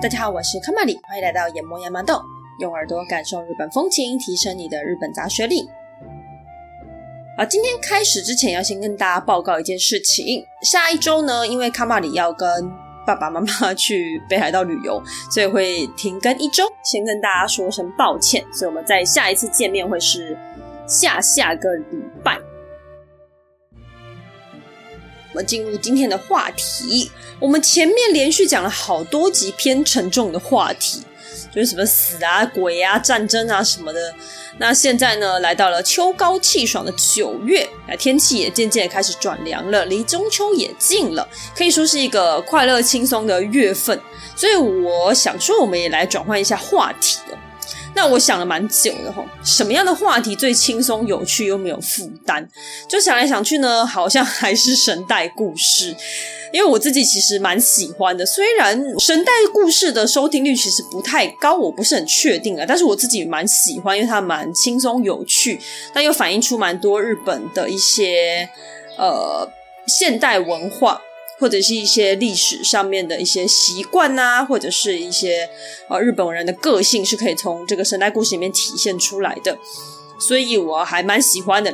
大家好，我是卡玛里，欢迎来到研磨亚麻豆，用耳朵感受日本风情，提升你的日本杂学力。啊，今天开始之前要先跟大家报告一件事情，下一周呢，因为卡玛里要跟爸爸妈妈去北海道旅游，所以会停更一周，先跟大家说声抱歉。所以我们在下一次见面会是下下个礼我们进入今天的话题。我们前面连续讲了好多集偏沉重的话题，就是什么死啊、鬼啊、战争啊什么的。那现在呢，来到了秋高气爽的九月，天气也渐渐开始转凉了，离中秋也近了，可以说是一个快乐轻松的月份。所以我想说，我们也来转换一下话题。那我想了蛮久的齁，什么样的话题最轻松有趣又没有负担？就想来想去呢，好像还是神代故事，因为我自己其实蛮喜欢的。虽然神代故事的收听率其实不太高，我不是很确定啊，但是我自己蛮喜欢，因为它蛮轻松有趣，但又反映出蛮多日本的一些呃现代文化。或者是一些历史上面的一些习惯啊，或者是一些呃日本人的个性，是可以从这个神代故事里面体现出来的，所以我还蛮喜欢的。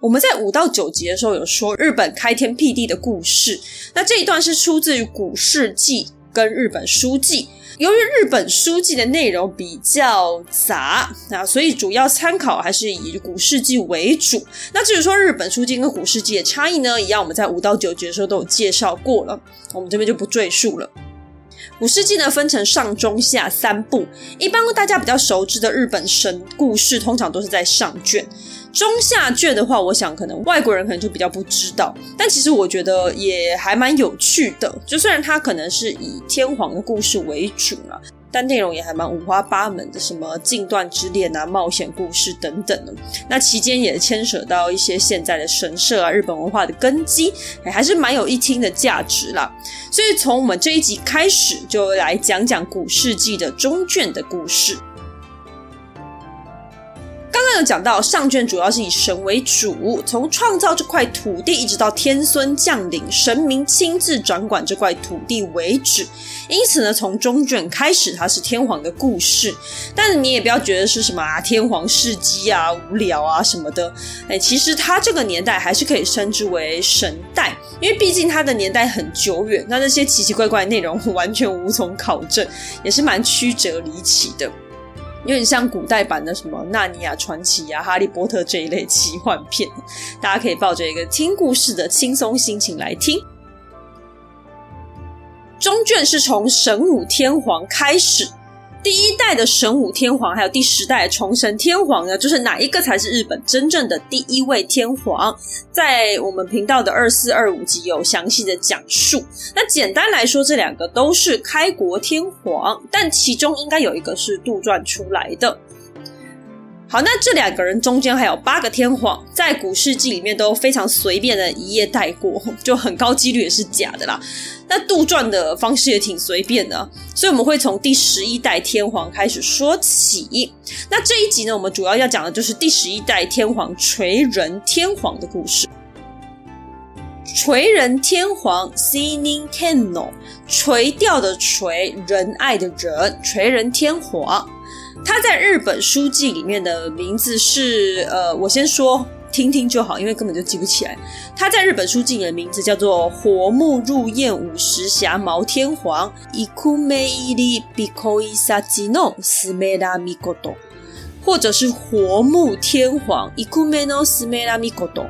我们在五到九集的时候有说日本开天辟地的故事，那这一段是出自于古世纪跟日本书记。由于日本书记的内容比较杂啊，所以主要参考还是以古世纪为主。那至于说日本书记跟古世纪的差异呢，一样我们在五到九节的时候都有介绍过了，我们这边就不赘述了。古事记呢分成上中下三部，一般大家比较熟知的日本神故事，通常都是在上卷。中下卷的话，我想可能外国人可能就比较不知道，但其实我觉得也还蛮有趣的。就虽然它可能是以天皇的故事为主了，但内容也还蛮五花八门的，什么禁断之恋啊、冒险故事等等的。那期间也牵扯到一些现在的神社啊、日本文化的根基，还是蛮有一听的价值啦。所以从我们这一集开始，就来讲讲古世纪的中卷的故事。讲到上卷主要是以神为主，从创造这块土地一直到天孙降临，神明亲自掌管这块土地为止。因此呢，从中卷开始，它是天皇的故事。但你也不要觉得是什么啊，天皇事迹啊、无聊啊什么的。哎，其实它这个年代还是可以称之为神代，因为毕竟它的年代很久远，那那些奇奇怪怪的内容完全无从考证，也是蛮曲折离奇的。有点像古代版的什么《纳尼亚传奇》啊，《哈利波特》这一类奇幻片，大家可以抱着一个听故事的轻松心情来听。中卷是从神武天皇开始。第一代的神武天皇，还有第十代的崇神天皇呢，就是哪一个才是日本真正的第一位天皇？在我们频道的二四二五集有详细的讲述。那简单来说，这两个都是开国天皇，但其中应该有一个是杜撰出来的。好，那这两个人中间还有八个天皇，在古世纪里面都非常随便的一页带过，就很高几率也是假的啦。那杜撰的方式也挺随便的，所以我们会从第十一代天皇开始说起。那这一集呢，我们主要要讲的就是第十一代天皇垂仁天皇的故事。垂仁天皇 Sinin Tenno，垂钓的垂，仁爱的仁，垂仁天皇。他在日本书纪里面的名字是呃，我先说听听就好，因为根本就记不起来。他在日本书纪里的名字叫做火木入彦五十霞毛天皇伊库梅伊利比科伊萨吉诺斯梅拉米戈多，或者是火木天皇伊库梅诺斯梅拉米戈多。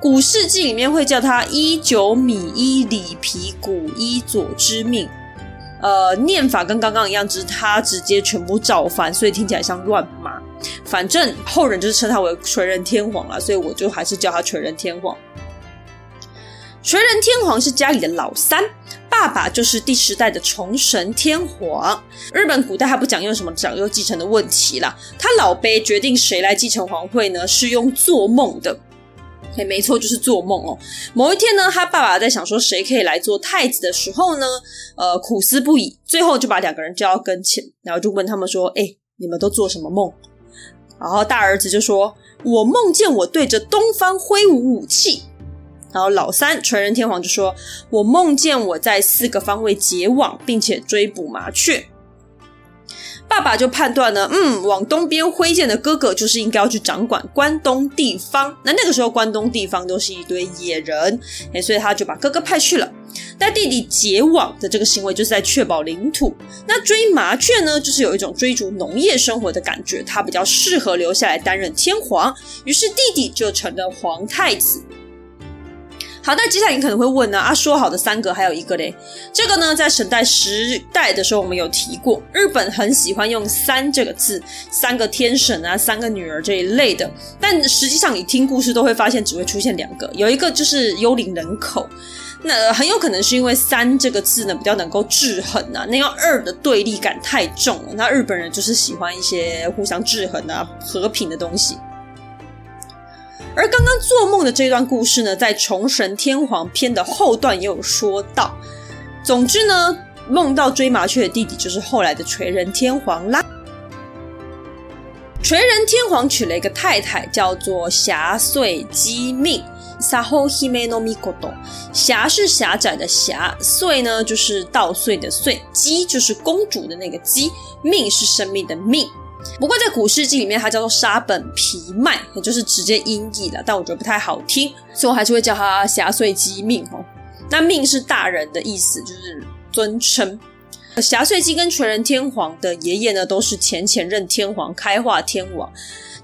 古事记里面会叫他伊久米伊里皮古伊佐之命。呃，念法跟刚刚一样，只是他直接全部照翻，所以听起来像乱码。反正后人就是称他为垂仁天皇了，所以我就还是叫他垂仁天皇。垂仁天皇是家里的老三，爸爸就是第十代的崇神天皇。日本古代还不讲究什么长幼继承的问题啦，他老辈决定谁来继承皇位呢？是用做梦的。嘿，没错，就是做梦哦。某一天呢，他爸爸在想说谁可以来做太子的时候呢，呃，苦思不已，最后就把两个人叫到跟前，然后就问他们说：“哎，你们都做什么梦？”然后大儿子就说：“我梦见我对着东方挥舞武器。”然后老三垂人天皇就说：“我梦见我在四个方位结网，并且追捕麻雀。”爸爸就判断呢，嗯，往东边挥剑的哥哥就是应该要去掌管关东地方。那那个时候关东地方都是一堆野人，哎，所以他就把哥哥派去了。但弟弟结网的这个行为就是在确保领土。那追麻雀呢，就是有一种追逐农业生活的感觉，他比较适合留下来担任天皇。于是弟弟就成了皇太子。好，那接下来你可能会问呢，啊，说好的三个还有一个嘞？这个呢，在神代时代的时候我们有提过，日本很喜欢用“三”这个字，三个天神啊，三个女儿这一类的。但实际上你听故事都会发现，只会出现两个，有一个就是幽灵人口。那很有可能是因为“三”这个字呢比较能够制衡啊，那个“二”的对立感太重了。那日本人就是喜欢一些互相制衡啊、和平的东西。而刚刚做梦的这段故事呢，在《虫神天皇篇》的后段也有说到。总之呢，梦到追麻雀的弟弟就是后来的垂人天皇啦。垂人天皇娶了一个太太，叫做狭邃姬命。サホヒメノミコト。狭是狭窄的狭，邃呢就是稻穗的穗，姬就是公主的那个姬，命是生命的命。 不过在古事记里面，它叫做沙本皮麦，也就是直接音译了，但我觉得不太好听，所以我还是会叫它狭穗姬命哦。那命是大人的意思，就是尊称。狭穗姬跟垂人天皇的爷爷呢，都是前前任天皇开化天王，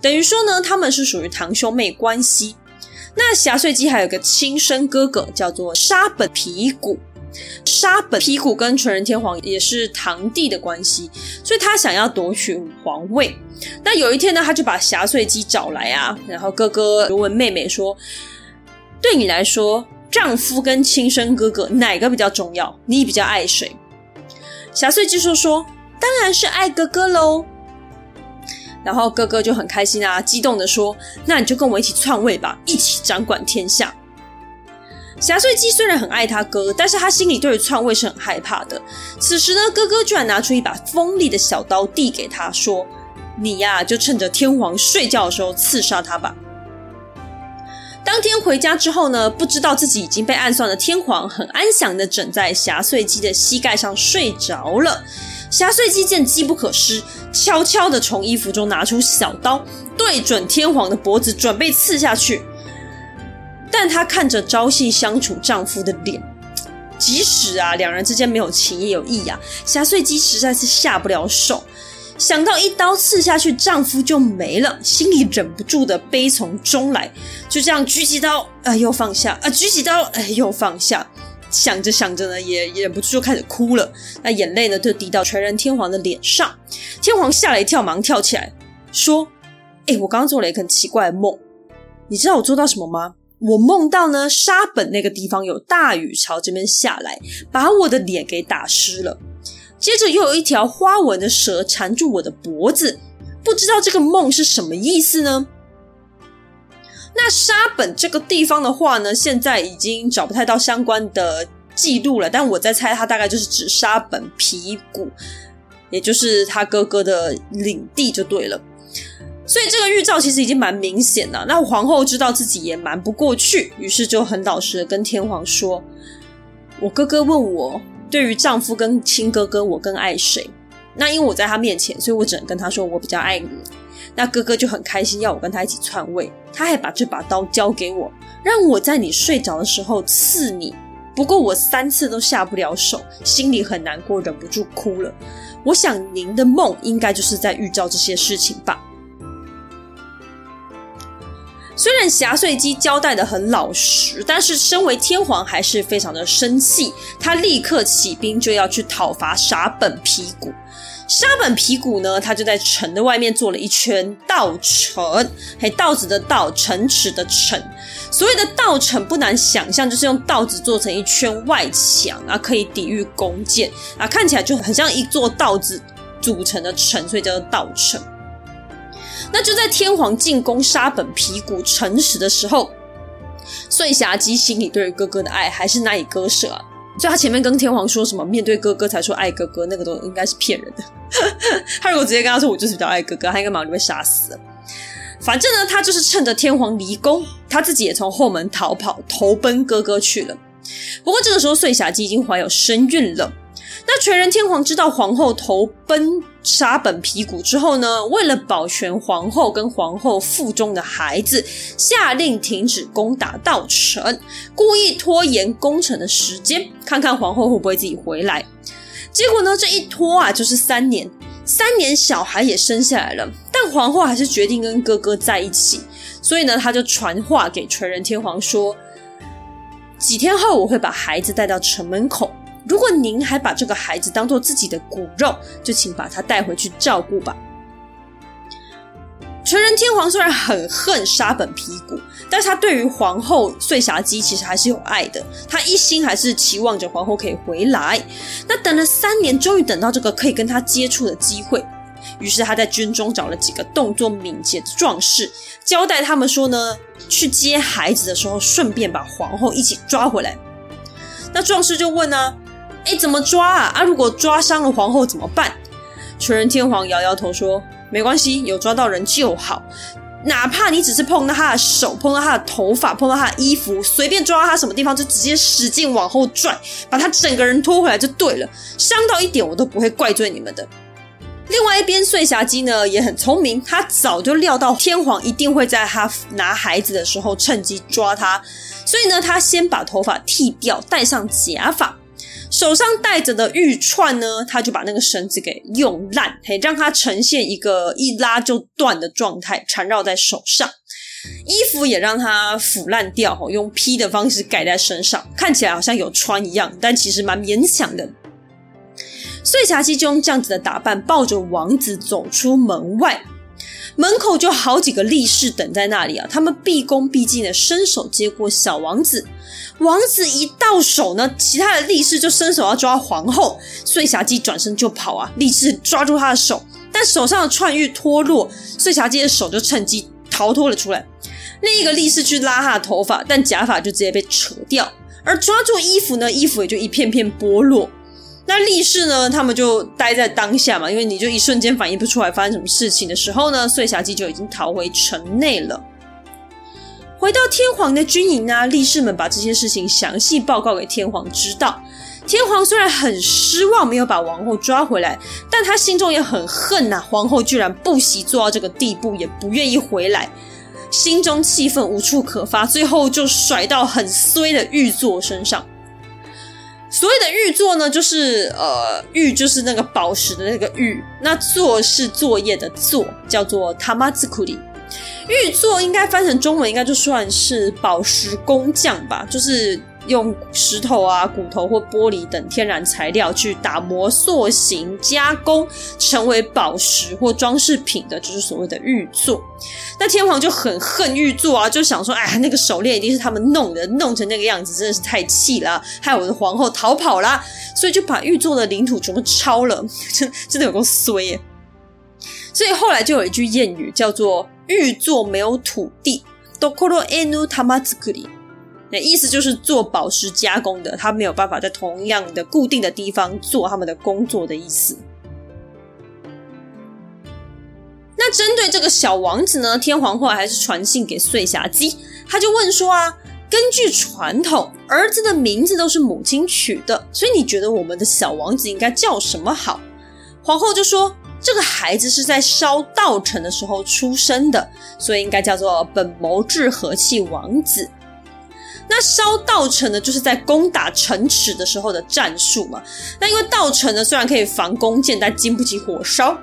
等于说呢，他们是属于堂兄妹关系。那狭穗姬还有个亲生哥哥，叫做沙本皮古。沙本皮古跟纯人天皇也是堂弟的关系，所以他想要夺取皇位。那有一天呢，他就把霞穗姬找来啊，然后哥哥就问妹妹说：“对你来说，丈夫跟亲生哥哥哪个比较重要？你比较爱谁？”霞穗姬说：“说当然是爱哥哥喽。”然后哥哥就很开心啊，激动地说：“那你就跟我一起篡位吧，一起掌管天下。”狭邃姬虽然很爱他哥，但是他心里对于篡位是很害怕的。此时呢，哥哥居然拿出一把锋利的小刀递给他，说：“你呀，就趁着天皇睡觉的时候刺杀他吧。”当天回家之后呢，不知道自己已经被暗算的天皇，很安详的枕在狭邃姬的膝盖上睡着了。狭邃姬见机不可失，悄悄的从衣服中拿出小刀，对准天皇的脖子，准备刺下去。但她看着朝夕相处丈夫的脸，即使啊两人之间没有情也有义啊，狭邃姬实在是下不了手。想到一刀刺下去，丈夫就没了，心里忍不住的悲从中来，就这样举起刀，啊、又放下，啊、举起刀，哎、又放下，想着想着呢，也忍不住就开始哭了。那眼泪呢就滴到垂人天皇的脸上，天皇吓了一跳，忙跳起来说：“哎，我刚刚做了一个很奇怪的梦，你知道我做到什么吗？”我梦到呢，沙本那个地方有大雨朝这边下来，把我的脸给打湿了。接着又有一条花纹的蛇缠住我的脖子，不知道这个梦是什么意思呢？那沙本这个地方的话呢，现在已经找不太到相关的记录了，但我在猜，它大概就是指沙本皮古，也就是他哥哥的领地就对了。所以这个预兆其实已经蛮明显了。那皇后知道自己也瞒不过去，于是就很老实的跟天皇说：“我哥哥问我，对于丈夫跟亲哥哥，我更爱谁？那因为我在他面前，所以我只能跟他说我比较爱你。那哥哥就很开心，要我跟他一起篡位。他还把这把刀交给我，让我在你睡着的时候刺你。不过我三次都下不了手，心里很难过，忍不住哭了。我想您的梦应该就是在预兆这些事情吧。”虽然狭邃姬交代的很老实，但是身为天皇还是非常的生气。他立刻起兵就要去讨伐沙本皮古。沙本皮古呢，他就在城的外面做了一圈道城，嘿，稻子的稻，城池的城。所谓的道城，不难想象，就是用稻子做成一圈外墙啊，可以抵御弓箭啊，看起来就很像一座稻子组成的城，所以叫做道城。那就在天皇进攻沙本皮古城池的时候，碎霞姬心里对于哥哥的爱还是难以割舍啊。所以他前面跟天皇说什么面对哥哥才说爱哥哥，那个都应该是骗人的。他如果直接跟他说我就是比较爱哥哥，他应该马上就被杀死。反正呢，他就是趁着天皇离宫，他自己也从后门逃跑，投奔哥哥去了。不过这个时候，穗霞姬已经怀有身孕了。那垂仁天皇知道皇后投奔沙本皮谷之后呢，为了保全皇后跟皇后腹中的孩子，下令停止攻打稻城，故意拖延攻城的时间，看看皇后会不会自己回来。结果呢，这一拖啊，就是三年。三年，小孩也生下来了，但皇后还是决定跟哥哥在一起。所以呢，他就传话给垂仁天皇说：几天后我会把孩子带到城门口。如果您还把这个孩子当做自己的骨肉，就请把他带回去照顾吧。成仁天皇虽然很恨沙本皮谷，但是他对于皇后穗霞姬其实还是有爱的。他一心还是期望着皇后可以回来。那等了三年，终于等到这个可以跟他接触的机会。于是他在军中找了几个动作敏捷的壮士，交代他们说呢，去接孩子的时候，顺便把皇后一起抓回来。那壮士就问呢、哎，怎么抓啊？啊，如果抓伤了皇后怎么办？纯仁天皇摇摇头说：“没关系，有抓到人就好。哪怕你只是碰到他的手，碰到他的头发，碰到他的衣服，随便抓到他什么地方，就直接使劲往后拽，把他整个人拖回来就对了。伤到一点，我都不会怪罪你们的。”另外一边，碎霞姬呢也很聪明，他早就料到天皇一定会在他拿孩子的时候趁机抓他，所以呢，他先把头发剃掉，戴上假发。手上戴着的玉串呢，他就把那个绳子给用烂，嘿，让它呈现一个一拉就断的状态，缠绕在手上。衣服也让它腐烂掉，用披的方式盖在身上，看起来好像有穿一样，但其实蛮勉强的。穗霞姬就用这样子的打扮，抱着王子走出门外。门口就好几个力士等在那里啊，他们毕恭毕敬的伸手接过小王子。王子一到手呢，其他的力士就伸手要抓皇后。碎霞姬转身就跑啊，力士抓住他的手，但手上的串玉脱落，碎霞姬的手就趁机逃脱了出来。另一个力士去拉他的头发，但假发就直接被扯掉，而抓住衣服呢，衣服也就一片片剥落。那力士呢？他们就待在当下嘛，因为你就一瞬间反应不出来发生什么事情的时候呢，碎霞姬就已经逃回城内了。回到天皇的军营啊，力士们把这些事情详细报告给天皇知道。天皇虽然很失望没有把王后抓回来，但他心中也很恨呐、皇后居然不惜做到这个地步，也不愿意回来，心中气愤无处可发，最后就甩到很衰的玉座身上。所谓的玉座呢，就是呃，玉就是那个宝石的那个玉，那座是作业的座，叫做塔玛兹库里。玉座应该翻成中文，应该就算是宝石工匠吧，就是。用石头啊、骨头或玻璃等天然材料去打磨、塑形、加工，成为宝石或装饰品的，就是所谓的御座。那天皇就很恨御座啊，就想说：“哎，那个手链一定是他们弄的，弄成那个样子，真的是太气了，害我的皇后逃跑啦。”所以就把御座的领土全部抄了，真真的有够衰耶。所以后来就有一句谚语叫做“御座没有土地”，どころ得ぬ玉造り。 那意思就是做宝石加工的，他没有办法在同样的固定的地方做他们的工作的意思。那针对这个小王子呢，天皇后来还是传信给穗霞姬，他就问说啊，根据传统，儿子的名字都是母亲取的，所以你觉得我们的小王子应该叫什么好？皇后就说，这个孩子是在烧稻城的时候出生的，所以应该叫做本谋志和气王子。那烧稻城呢，就是在攻打城池的时候的战术嘛。那因为稻城呢，虽然可以防弓箭，但经不起火烧。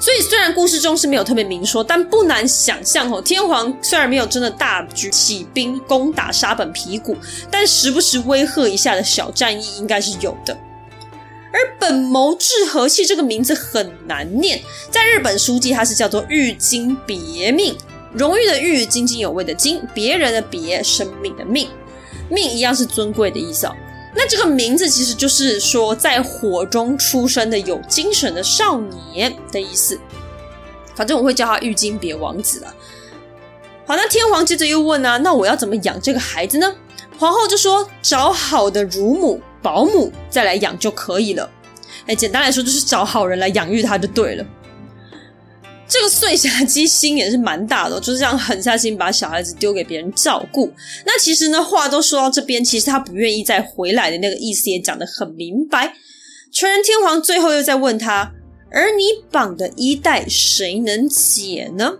所以虽然故事中是没有特别明说，但不难想象哦，天皇虽然没有真的大举起兵攻打沙本皮谷，但时不时威吓一下的小战役应该是有的。而本谋志和气这个名字很难念，在日本书纪它是叫做日经别命。荣誉的誉，津津有味的津，别人的别，生命的命，命一样是尊贵的意思哦。那这个名字其实就是说，在火中出生的有精神的少年的意思。反正我会叫他玉金别王子了。好，那天皇接着又问啊，那我要怎么养这个孩子呢？皇后就说，找好的乳母、保姆再来养就可以了。哎，简单来说就是找好人来养育他就对了。这个碎霞姬心也是蛮大的，就是这样狠下心把小孩子丢给别人照顾。那其实呢，话都说到这边，其实他不愿意再回来的那个意思也讲得很明白。全人天皇最后又在问他：“而你绑的衣带谁能解呢？”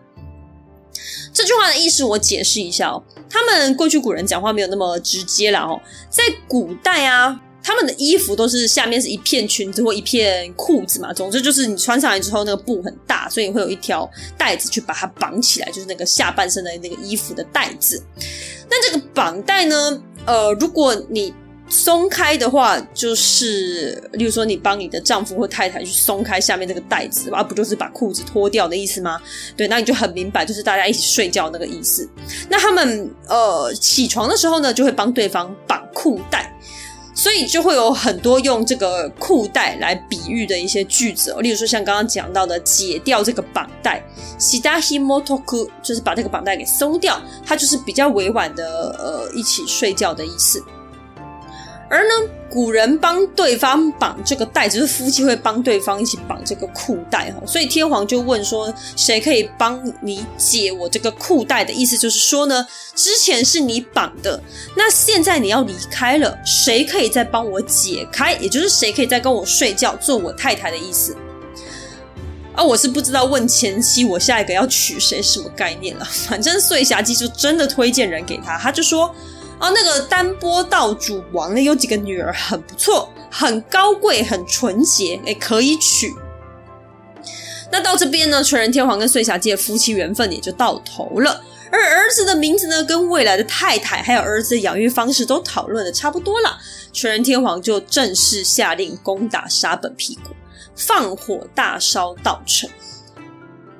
这句话的意思我解释一下哦。他们过去古人讲话没有那么直接啦哦，在古代啊。他们的衣服都是下面是一片裙子或一片裤子嘛，总之就是你穿上来之后，那个布很大，所以会有一条带子去把它绑起来，就是那个下半身的那个衣服的带子。那这个绑带呢，呃，如果你松开的话，就是例如说你帮你的丈夫或太太去松开下面这个带子，而不就是把裤子脱掉的意思吗？对，那你就很明白，就是大家一起睡觉那个意思。那他们呃起床的时候呢，就会帮对方绑裤带。所以就会有很多用这个裤带来比喻的一些句子，例如说像刚刚讲到的解掉这个绑带，喜大希莫托库就是把这个绑带给松掉，它就是比较委婉的呃一起睡觉的意思。而呢，古人帮对方绑这个带，就是夫妻会帮对方一起绑这个裤带哈。所以天皇就问说：“谁可以帮你解我这个裤带？”的意思就是说呢，之前是你绑的，那现在你要离开了，谁可以再帮我解开？也就是谁可以再跟我睡觉，做我太太的意思。啊，我是不知道问前妻我下一个要娶谁什么概念了。反正碎霞姬就真的推荐人给他，他就说。哦，那个丹波道主王呢，有几个女儿很不错，很高贵，很纯洁，诶，可以娶。那到这边呢，纯仁天皇跟穗霞姬的夫妻缘分也就到头了。而儿子的名字呢，跟未来的太太还有儿子的养育方式都讨论的差不多了。纯仁天皇就正式下令攻打沙本皮国，放火大烧道城。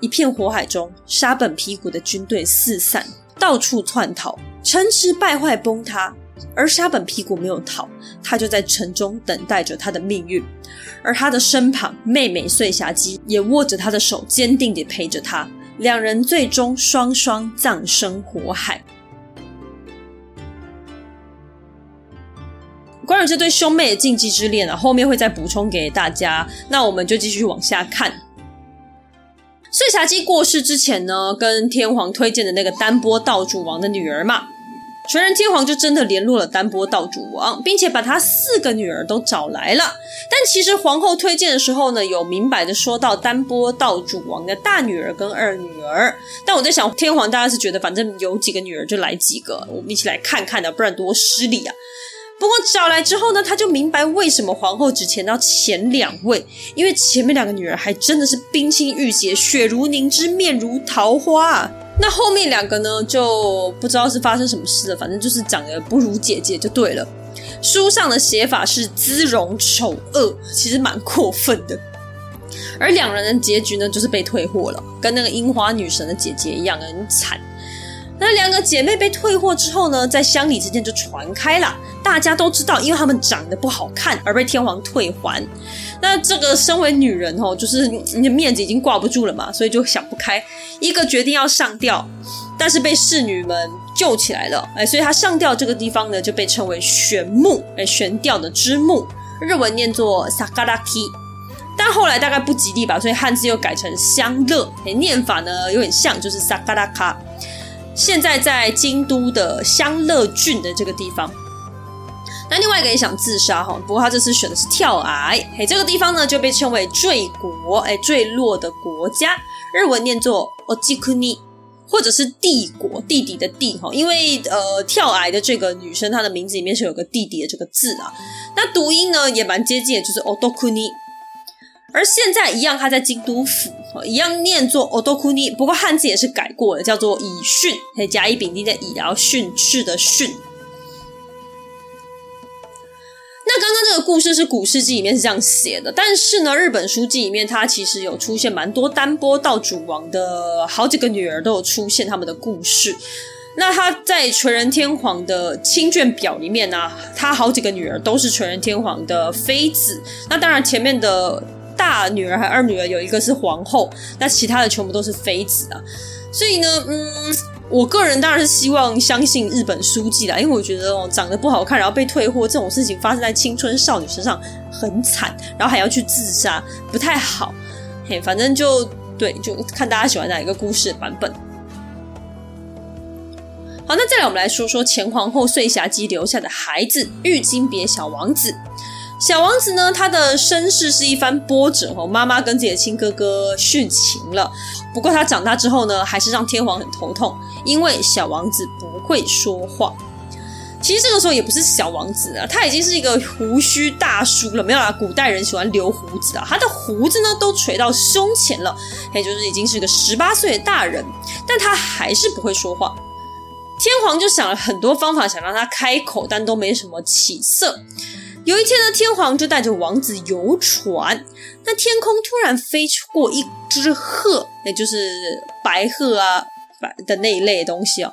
一片火海中，沙本皮国的军队四散，到处窜逃。城池败坏崩塌，而沙本屁股没有逃，他就在城中等待着他的命运。而他的身旁，妹妹穗霞姬也握着他的手，坚定地陪着他。两人最终双双葬身火海。关于这对兄妹的禁忌之恋啊，后面会再补充给大家。那我们就继续往下看。穗霞姬过世之前呢，跟天皇推荐的那个丹波道主王的女儿嘛。纯仁天皇就真的联络了丹波道主王，并且把他四个女儿都找来了。但其实皇后推荐的时候呢，有明白的说到丹波道主王的大女儿跟二女儿。但我在想，天皇大概是觉得反正有几个女儿就来几个，我们一起来看看的，不然多失礼啊。不过找来之后呢，他就明白为什么皇后只签到前两位，因为前面两个女儿还真的是冰清玉洁，雪如凝脂，面如桃花啊。那后面两个呢，就不知道是发生什么事了，反正就是长得不如姐姐就对了。书上的写法是姿容丑恶，其实蛮过分的。而两人的结局呢，就是被退货了，跟那个樱花女神的姐姐一样，很惨。那两个姐妹被退货之后呢，在乡里之间就传开了，大家都知道，因为她们长得不好看而被天皇退还。那这个身为女人哦，就是你的面子已经挂不住了嘛，所以就想不开，一个决定要上吊，但是被侍女们救起来了，哎，所以她上吊这个地方呢就被称为悬木，哎，悬吊的之木，日文念作 sakaraki，但后来大概不吉利吧，所以汉字又改成香乐，哎，念法呢有点像，就是 sakaraka，现在在京都的香乐郡的这个地方。那另外一个也想自杀哈，不过他这次选的是跳崖，嘿，这个地方呢就被称为坠国，哎，坠落的国家，日文念作 Ochikuni，或者是帝国，弟弟的弟哈，因为呃跳崖的这个女生她的名字里面是有个弟弟的这个字啊，那读音呢也蛮接近，就是 Otokuni，而现在一样，他在京都府，一样念作 Otokuni，不过汉字也是改过了，叫做乙训，可以，甲乙丙丁的乙，然后训斥的训。那刚刚这个故事是古事记里面是这样写的，但是呢，日本书记里面它其实有出现蛮多丹波道主王的好几个女儿都有出现他们的故事。那他在纯仁天皇的亲眷表里面呢、他好几个女儿都是纯仁天皇的妃子。那当然前面的大女儿还二女儿有一个是皇后，那其他的全部都是妃子啊。所以呢，嗯。我个人当然是希望相信日本书记啦，因为我觉得哦，长得不好看，然后被退货这种事情发生在青春少女身上很惨，然后还要去自杀，不太好。嘿，反正就对，就看大家喜欢哪一个故事的版本。好，那再来我们来说说前皇后碎霞姬留下的孩子玉金别小王子。小王子呢，他的身世是一番波折哦。妈妈跟自己的亲哥哥殉情了，不过他长大之后呢，还是让天皇很头痛，因为小王子不会说话。其实这个时候也不是小王子啊，他已经是一个胡须大叔了。没有啦，古代人喜欢留胡子啊，他的胡子呢都垂到胸前了，也就是已经是个十八岁的大人，但他还是不会说话。天皇就想了很多方法，想让他开口，但都没什么起色。有一天呢，天皇就带着王子游船，那天空突然飞出过一只鹤，也就是白鹤啊，白的那一类东西哦。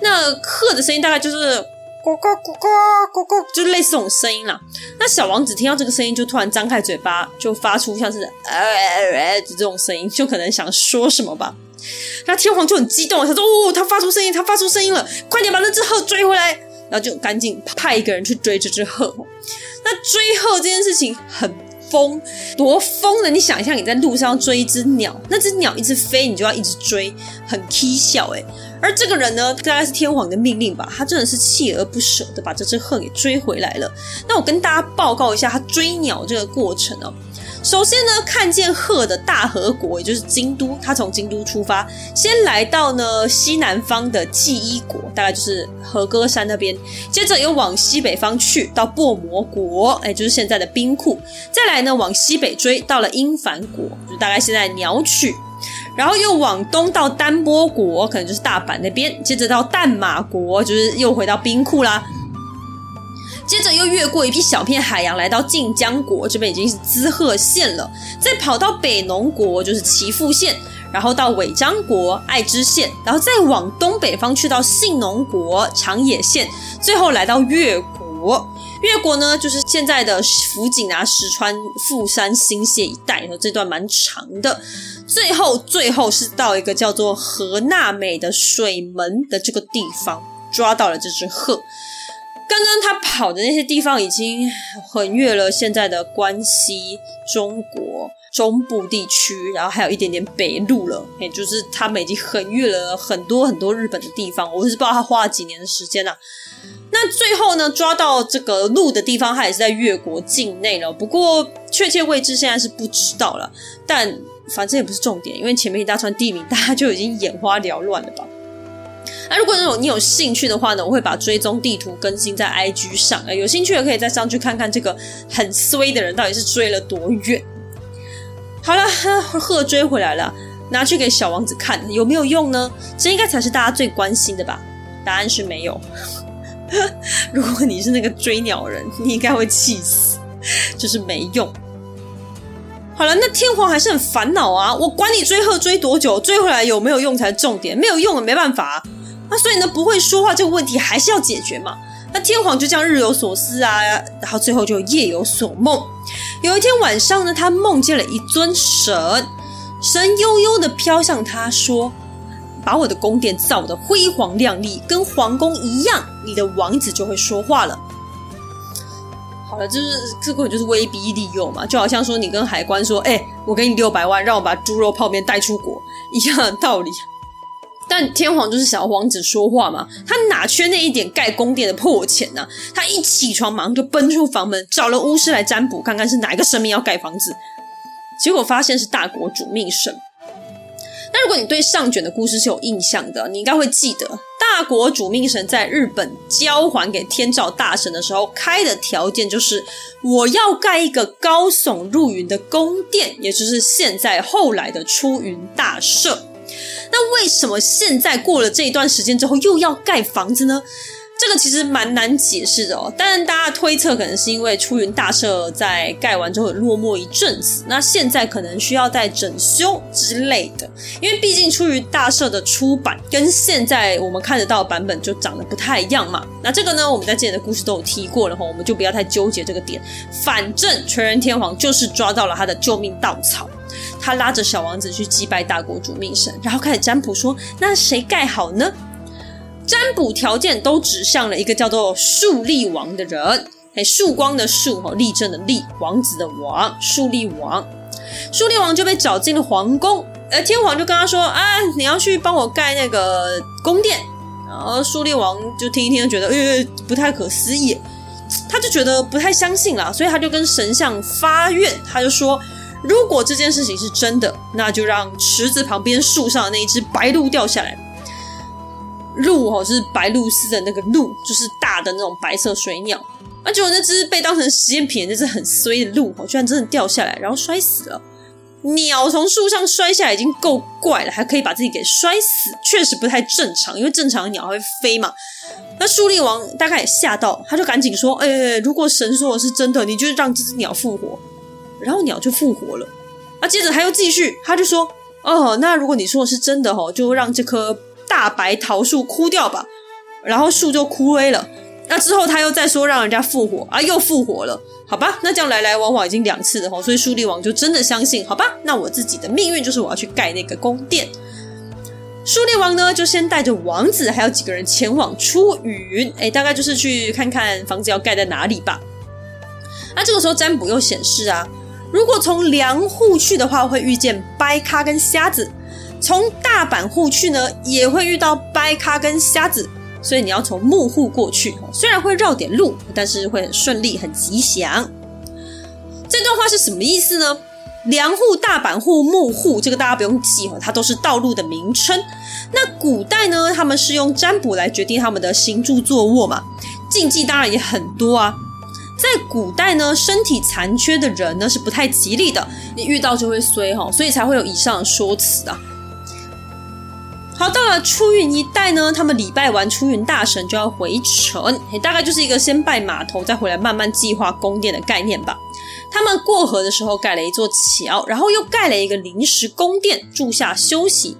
那鹤的声音大概就是呱呱呱呱呱呱，就类似这种声音啦。那小王子听到这个声音，就突然张开嘴巴，就发出像是呃呃呃这种声音，就可能想说什么吧。那天皇就很激动，他说：“哦，他发出声音，他发出声音了，快点把那只鹤追回来。”然后就赶紧派一个人去追这只鹤。那追鹤这件事情很疯，多疯呢？你想一下，你在路上追一只鸟，那只鸟一直飞，你就要一直追，很蹊跷诶。而这个人呢，大概是天皇的命令吧，他真的是锲而不舍的把这只鹤给追回来了。那我跟大家报告一下他追鸟这个过程哦。首先呢，看见鹤的大和国，也就是京都，他从京都出发，先来到呢西南方的纪伊国，大概就是和歌山那边，接着又往西北方去到薄膜国，哎，就是现在的兵库，再来呢往西北追到了英凡国，就大概现在鸟取，然后又往东到丹波国，可能就是大阪那边，接着到淡马国，就是又回到兵库啦。接着又越过一片小片海洋，来到近江国，这边已经是滋贺县了。再跑到北农国，就是岐阜县，然后到尾张国爱知县，然后再往东北方去到信浓国长野县，最后来到越国。越国呢，就是现在的福井啊、石川、富山、新泻一带，这段蛮长的。最后，最后是到一个叫做河纳美的水门的这个地方，抓到了这只鹤。刚刚他跑的那些地方已经横越了现在的关西、中国中部地区，然后还有一点点北陆了。也就是他们已经横越了很多很多日本的地方。我是不知道他花了几年的时间呐、啊。那最后呢，抓到这个鹿的地方，他也是在越国境内了。不过确切位置现在是不知道了。但反正也不是重点，因为前面一大串地名，大家就已经眼花缭乱了吧。那如果那种你有兴趣的话呢，我会把追踪地图更新在 IG 上，有兴趣的可以再上去看看这个很衰的人到底是追了多远。好了，鹤追回来了，拿去给小王子看，有没有用呢？这应该才是大家最关心的吧？答案是没有。如果你是那个追鸟人，你应该会气死，就是没用。好了，那天皇还是很烦恼啊！我管你追鹤追多久，追回来有没有用才是重点，没有用也没办法。那所以呢，不会说话这个问题还是要解决嘛。那天皇就这样日有所思啊，然后最后就夜有所梦。有一天晚上呢，他梦见了一尊神，神悠悠的飘向他说：“把我的宫殿造得辉煌亮丽，跟皇宫一样，你的王子就会说话了。”好了，就是这个就是威逼利诱嘛，就好像说你跟海关说：“哎、我给你六百万，让我把猪肉泡面带出国一样的道理。”但天皇就是想要王子说话嘛，他哪缺那一点盖宫殿的破钱呢、他一起床马上就奔出房门，找了巫师来占卜，看看是哪一个神明要盖房子。结果发现是大国主命神。那如果你对上卷的故事是有印象的，你应该会记得，大国主命神在日本交还给天照大神的时候开的条件就是，我要盖一个高耸入云的宫殿，也就是现在后来的出云大社。那为什么现在过了这一段时间之后又要盖房子呢？这个其实蛮难解释的哦。当然，大家推测可能是因为出云大社在盖完之后落寞一阵子，那现在可能需要再整修之类的。因为毕竟出云大社的出版跟现在我们看得到的版本就长得不太一样嘛。那这个呢，我们在之前的故事都有提过了哈，我们就不要太纠结这个点。反正垂仁天皇就是抓到了他的救命稻草。他拉着小王子去祭拜大国主命神，然后开始占卜说：“那谁盖好呢？”占卜条件都指向了一个叫做树立王的人，哎，曙光的树，哈，立正的立，王子的王，树立王。树立王就被找进了皇宫。呃，天皇就跟他说啊，你要去帮我盖那个宫殿。然后树立王就听一听，觉得呃不太可思议，他就觉得不太相信啦，所以他就跟神像发愿，他就说，如果这件事情是真的，那就让池子旁边树上的那一只白鹭掉下来。鹭哦，是白鹭鸶的那个鹭，就是大的那种白色水鸟。啊，结果那只被当成实验品的那只很衰的鹭哦，居然真的掉下来，然后摔死了。鸟从树上摔下来已经够怪了，还可以把自己给摔死，确实不太正常。因为正常的鸟还会飞嘛。那树立王大概也吓到，他就赶紧说：“哎、如果神说的是真的，你就让这只鸟复活。”然后鸟就复活了。啊，接着他又继续，他就说：“哦，那如果你说的是真的哦，就让这棵大白桃树枯掉吧。”然后树就枯萎了。那之后他又再说让人家复活啊，又复活了。好吧，那这样来来往往已经两次了哈，所以树立王就真的相信。好吧，那我自己的命运就是我要去盖那个宫殿。树立王呢，就先带着王子还有几个人前往出云，哎，大概就是去看看房子要盖在哪里吧。那这个时候占卜又显示啊，如果从梁户去的话，会遇见掰咖跟瞎子；从大阪户去呢，也会遇到掰咖跟瞎子。所以你要从木户过去，虽然会绕点路，但是会很顺利、很吉祥。这段话是什么意思呢？梁户、大阪户、木户，这个大家不用记哦，它都是道路的名称。那古代呢，他们是用占卜来决定他们的行住坐卧嘛，禁忌当然也很多啊。在古代呢，身体残缺的人呢是不太吉利的，你遇到就会衰哈，所以才会有以上的说辞啊。好，到了出云一带呢，他们礼拜完出云大神就要回城，大概就是一个先拜码头，再回来慢慢计划宫殿的概念吧。他们过河的时候盖了一座桥，然后又盖了一个临时宫殿，住下休息。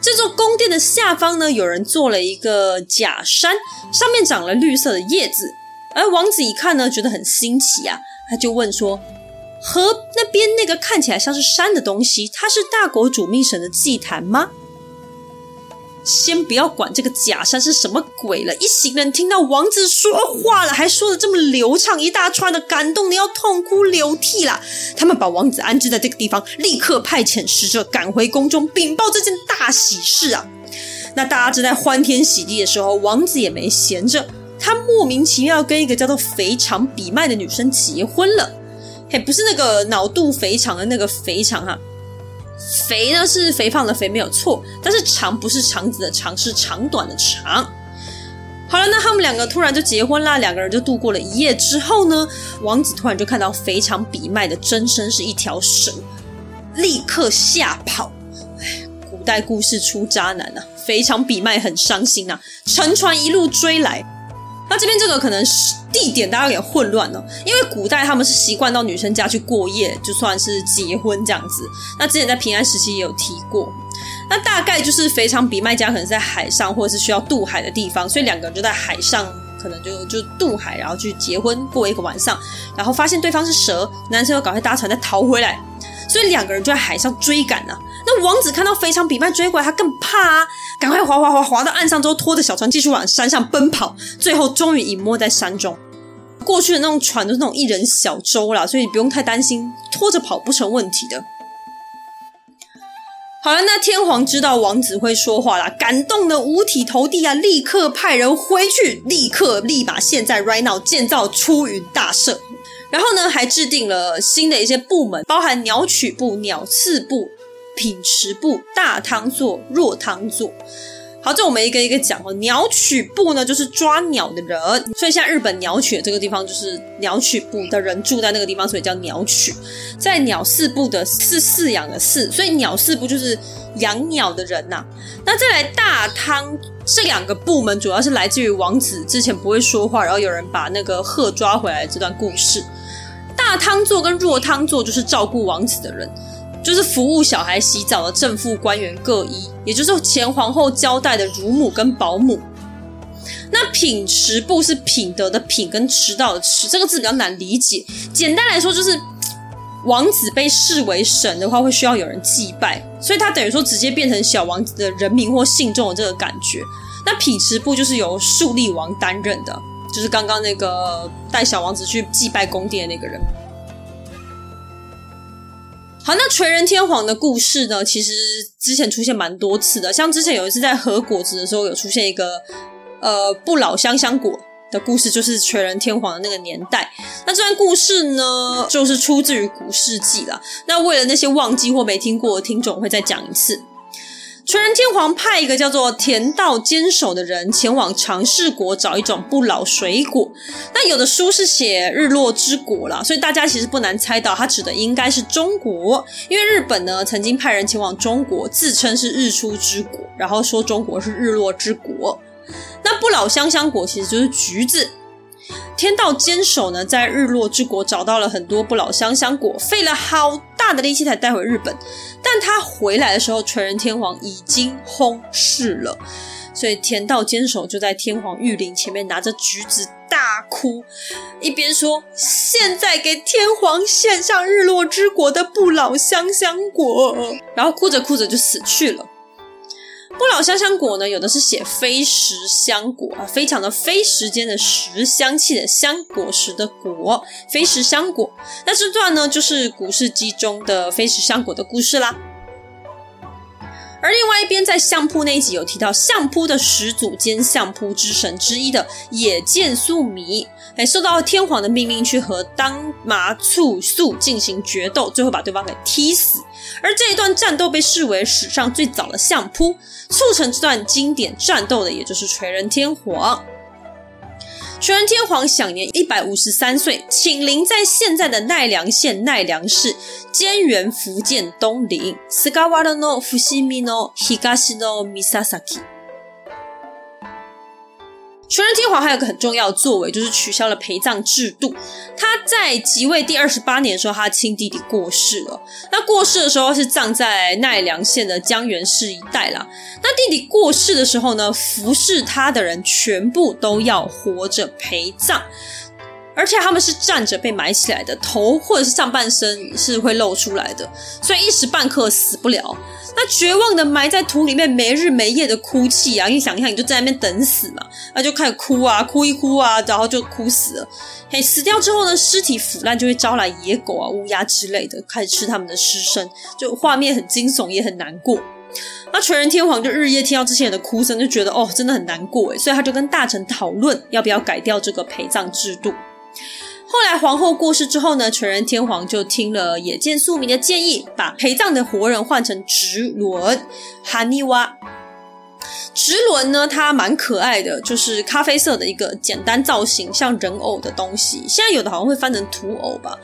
这座宫殿的下方呢，有人做了一个假山，上面长了绿色的叶子。而王子一看呢，觉得很新奇啊，他就问说：“河那边那个看起来像是山的东西，它是大国主命神的祭坛吗？”先不要管这个假山是什么鬼了，一行人听到王子说话了，还说的这么流畅，一大串的，感动的要痛哭流涕啦。他们把王子安置在这个地方，立刻派遣使者赶回宫中禀报这件大喜事啊。那大家正在欢天喜地的时候，王子也没闲着，他莫名其妙跟一个叫做肥肠比麦的女生结婚了。嘿，不是那个脑肚肥肠的那个肥肠哈。肥呢是肥胖的肥没有错，但是肠不是肠子的肠，是长短的长。好了，那他们两个突然就结婚啦，两个人就度过了一夜之后呢，王子突然就看到肥肠比麦的真身是一条蛇，立刻吓跑。哎，古代故事出渣男啊，肥肠比麦很伤心啊，乘船一路追来。那这边这个可能是地点大家有点混乱了，因为古代他们是习惯到女生家去过夜，就算是结婚这样子。那之前在平安时期也有提过，那大概就是肥肠比卖家可能在海上或者是需要渡海的地方，所以两个人就在海上可能就就渡海，然后去结婚过一个晚上，然后发现对方是蛇，男生又赶快搭船再逃回来。所以两个人就在海上追赶呢、那王子看到肥肠比卖追过来，他更怕啊，赶快划划划划到岸上之后，拖着小船继续往山上奔跑。最后终于隐没在山中。过去的那种船都是那种一人小舟啦，所以不用太担心，拖着跑不成问题的。好了，那天皇知道王子会说话啦，感动的五体投地啊，立刻派人回去，立刻立马现在 right now 建造出云大社。然后呢，还制定了新的一些部门，包含鸟取部、鸟赐部、品池部、大汤座、若汤座。好，这我们一个一个讲哦。鸟取部呢，就是抓鸟的人，所以像日本鸟取的这个地方，就是鸟取部的人住在那个地方，所以叫鸟取。在鸟饲部的是饲养的饲，所以鸟饲部就是养鸟的人呐、那再来大汤。这两个部门主要是来自于王子之前不会说话，然后有人把那个鹤抓回来的这段故事。大汤座跟若汤座就是照顾王子的人，就是服务小孩洗澡的正副官员各一，也就是前皇后交代的乳母跟保姆。那品池部是品德的品跟迟到的迟，这个字比较难理解。简单来说就是。王子被视为神的话，会需要有人祭拜，所以他等于说直接变成小王子的人民或信众的这个感觉。那品池部就是由素丽王担任的，就是刚刚那个带小王子去祭拜宫殿的那个人。好，那垂仁天皇的故事呢，其实之前出现蛮多次的，像之前有一次在合果子的时候，有出现一个呃不老香香果的故事，就是垂仁天皇的那个年代。那这段故事呢，就是出自于古世纪了。那为了那些忘记或没听过的听众，会再讲一次。垂仁天皇派一个叫做田道坚守的人前往长世国找一种不老水果。那有的书是写日落之果啦，所以大家其实不难猜到，它指的应该是中国，因为日本呢曾经派人前往中国，自称是日出之国，然后说中国是日落之国。那不老香香果其实就是橘子。天道坚守呢，在日落之国找到了很多不老香香果，费了好大的力气才带回日本。但他回来的时候，垂仁天皇已经薨逝了，所以天道坚守就在天皇御陵前面拿着橘子大哭，一边说：“现在给天皇献上日落之国的不老香香果。”然后哭着哭着就死去了。不老香香果呢，有的是写非时香果啊，非常的非时间的时，香气的香，果实的果，非时香果。那这段呢，就是古事记中的非时香果的故事啦。而另外一边，在相扑那一集有提到，相扑的始祖兼相扑之神之一的野见素弥，哎，受到天皇的命令去和当麻醋素进行决斗，最后把对方给踢死。而这一段战斗被视为史上最早的相扑，促成这段经典战斗的，也就是垂仁天皇。垂仁天皇享年一百五十三岁，寝临在现在的奈良县奈良市菅原伏见东陵。菅原の伏见の东の岬。 全仁天皇还有个很重要的作为，就是取消了陪葬制度。他在即位第二十八年的时候，他亲弟弟过世了。那过世的时候是葬在奈良县的江原市一带啦。那弟弟过世的时候呢，服侍他的人全部都要活着陪葬，而且他们是站着被埋起来的，头或者是上半身是会露出来的，所以一时半刻死不了。那绝望的埋在土里面，没日没夜的哭泣啊！你想一下，你就在那边等死嘛，那就开始哭啊，哭一哭啊，然后就哭死了。嘿，死掉之后呢，尸体腐烂就会招来野狗啊、乌鸦之类的，开始吃他们的尸身，就画面很惊悚，也很难过。那垂仁天皇就日夜听到这些人的哭声，就觉得哦，真的很难过诶，所以他就跟大臣讨论要不要改掉这个陪葬制度。后来皇后过世之后呢，纯仁天皇就听了野见素弥的建议，把陪葬的活人换成直轮哈尼瓦。直轮呢，它蛮可爱的，就是咖啡色的一个简单造型，像人偶的东西。现在有的好像会翻成土偶吧。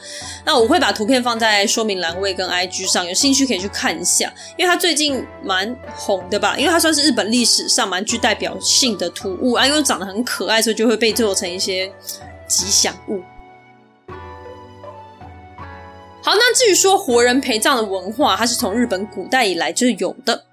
那我会把图片放在说明栏位跟 IG 上，有兴趣可以去看一下，因为它最近蛮红的吧，因为它算是日本历史上蛮具代表性的图物啊，因为长得很可爱，所以就会被做成一些吉祥物。好，那至于说活人陪葬的文化，它是从日本古代以来就有的。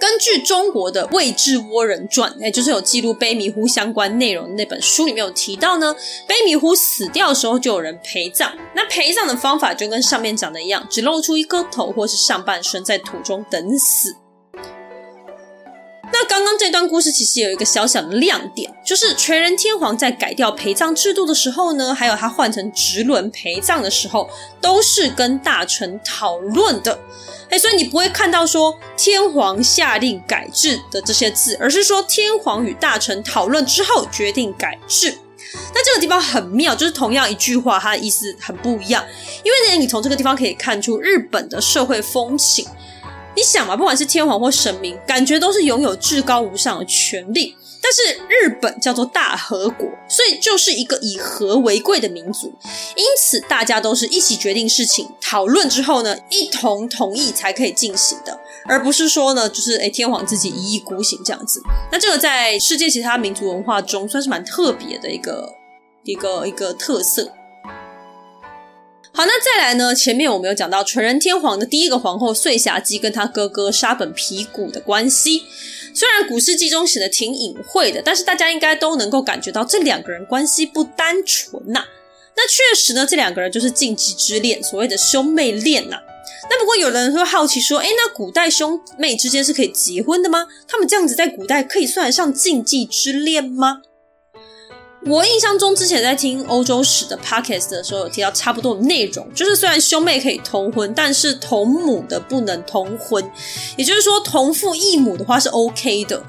根据中国的《魏志倭人传》，哎，就是有记录卑弥呼相关内容的那本书里面有提到呢，卑弥呼死掉的时候就有人陪葬。那陪葬的方法就跟上面讲的一样，只露出一颗头或是上半身在土中等死。那刚刚这段故事其实有一个小小的亮点，就是垂仁天皇在改掉陪葬制度的时候呢，还有他换成直轮陪葬的时候，都是跟大臣讨论的。哎，所以你不会看到说天皇下令改制的这些字，而是说天皇与大臣讨论之后决定改制。那这个地方很妙，就是同样一句话，它的意思很不一样。因为呢，你从这个地方可以看出日本的社会风情。你想嘛，不管是天皇或神明，感觉都是拥有至高无上的权力。但是日本叫做大和国，所以就是一个以和为贵的民族。因此，大家都是一起决定事情，讨论之后呢，一同同意才可以进行的，而不是说呢，就是诶天皇自己一意孤行这样子。那这个在世界其他民族文化中算是蛮特别的一个一个一个特色。好，那再来呢？前面我们有讲到纯仁天皇的第一个皇后穗霞姬跟他哥哥沙本皮古的关系，虽然古事记中写的挺隐晦的，但是大家应该都能够感觉到这两个人关系不单纯呐、那确实呢，这两个人就是禁忌之恋，所谓的兄妹恋呐、那不过有人会好奇说，诶，那古代兄妹之间是可以结婚的吗？他们这样子在古代可以算得上禁忌之恋吗？我印象中，之前在听欧洲史的 podcast 的时候，有提到差不多的内容，就是虽然兄妹可以通婚，但是同母的不能通婚，也就是说同父异母的话是 OK 的。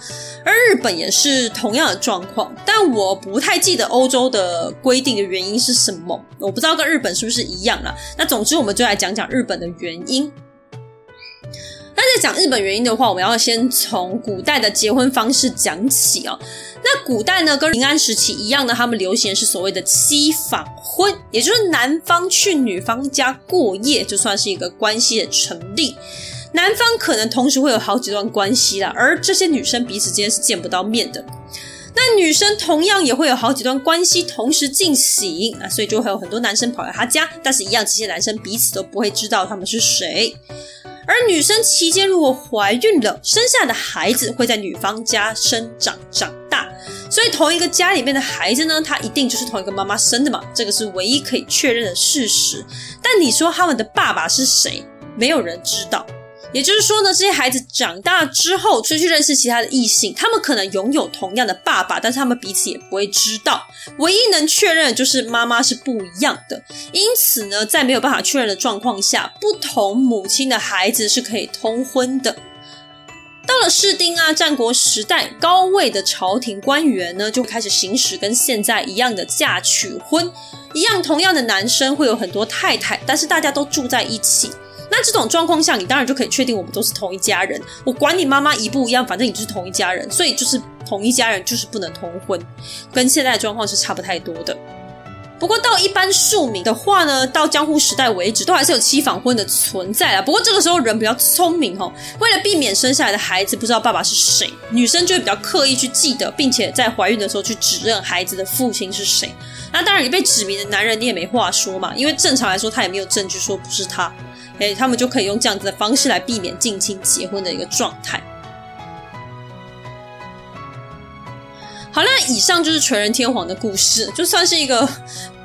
而日本也是同样的状况，但我不太记得欧洲的规定的原因是什么，我不知道跟日本是不是一样啦。那总之，我们就来讲讲日本的原因。那在讲日本原因的话，我们要先从古代的结婚方式讲起哦。那古代呢，跟平安时期一样呢，他们流行是所谓的妻访婚，也就是男方去女方家过夜，就算是一个关系的成立。男方可能同时会有好几段关系啦，而这些女生彼此之间是见不到面的。那女生同样也会有好几段关系同时进行啊，所以就会有很多男生跑来她家，但是一样，这些男生彼此都不会知道他们是谁。而女生期间如果怀孕了，生下的孩子会在女方家生长长大，所以同一个家里面的孩子呢，他一定就是同一个妈妈生的嘛，这个是唯一可以确认的事实。但你说他们的爸爸是谁？没有人知道。也就是说呢，这些孩子长大之后出去认识其他的异性，他们可能拥有同样的爸爸，但是他们彼此也不会知道。唯一能确认的就是妈妈是不一样的。因此呢，在没有办法确认的状况下，不同母亲的孩子是可以通婚的。到了士丁啊，战国时代，高位的朝廷官员呢，就开始行使跟现在一样的嫁娶婚，一样同样的男生会有很多太太，但是大家都住在一起。那这种状况下，你当然就可以确定我们都是同一家人。我管你妈妈一不一样，反正你就是同一家人，所以就是同一家人就是不能通婚，跟现在的状况是差不太多的。不过到一般庶民的话呢，到江户时代为止，都还是有妻访婚的存在啊。不过这个时候人比较聪明哦，为了避免生下来的孩子不知道爸爸是谁，女生就会比较刻意去记得，并且在怀孕的时候去指认孩子的父亲是谁。那当然，你被指名的男人你也没话说嘛，因为正常来说他也没有证据说不是他。哎，他们就可以用这样子的方式来避免近亲结婚的一个状态。好了，以上就是纯人天皇的故事，就算是一个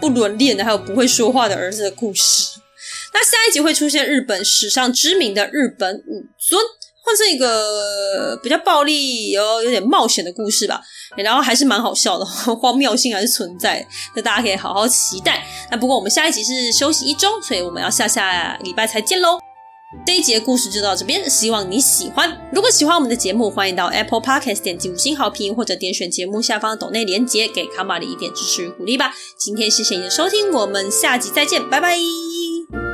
不伦恋的，还有不会说话的儿子的故事。那下一集会出现日本史上知名的日本武尊。换成一个比较暴力、有有点冒险的故事吧，然后还是蛮好笑的，荒谬性还是存在，那大家可以好好期待。那不过我们下一集是休息一周，所以我们要下下礼拜才见喽。这一集的故事就到这边，希望你喜欢。如果喜欢我们的节目，欢迎到 Apple Podcast 点击五星好评，或者点选节目下方的抖内连结，给卡玛里一点支持与鼓励吧。今天谢谢你的收听，我们下集再见，拜拜。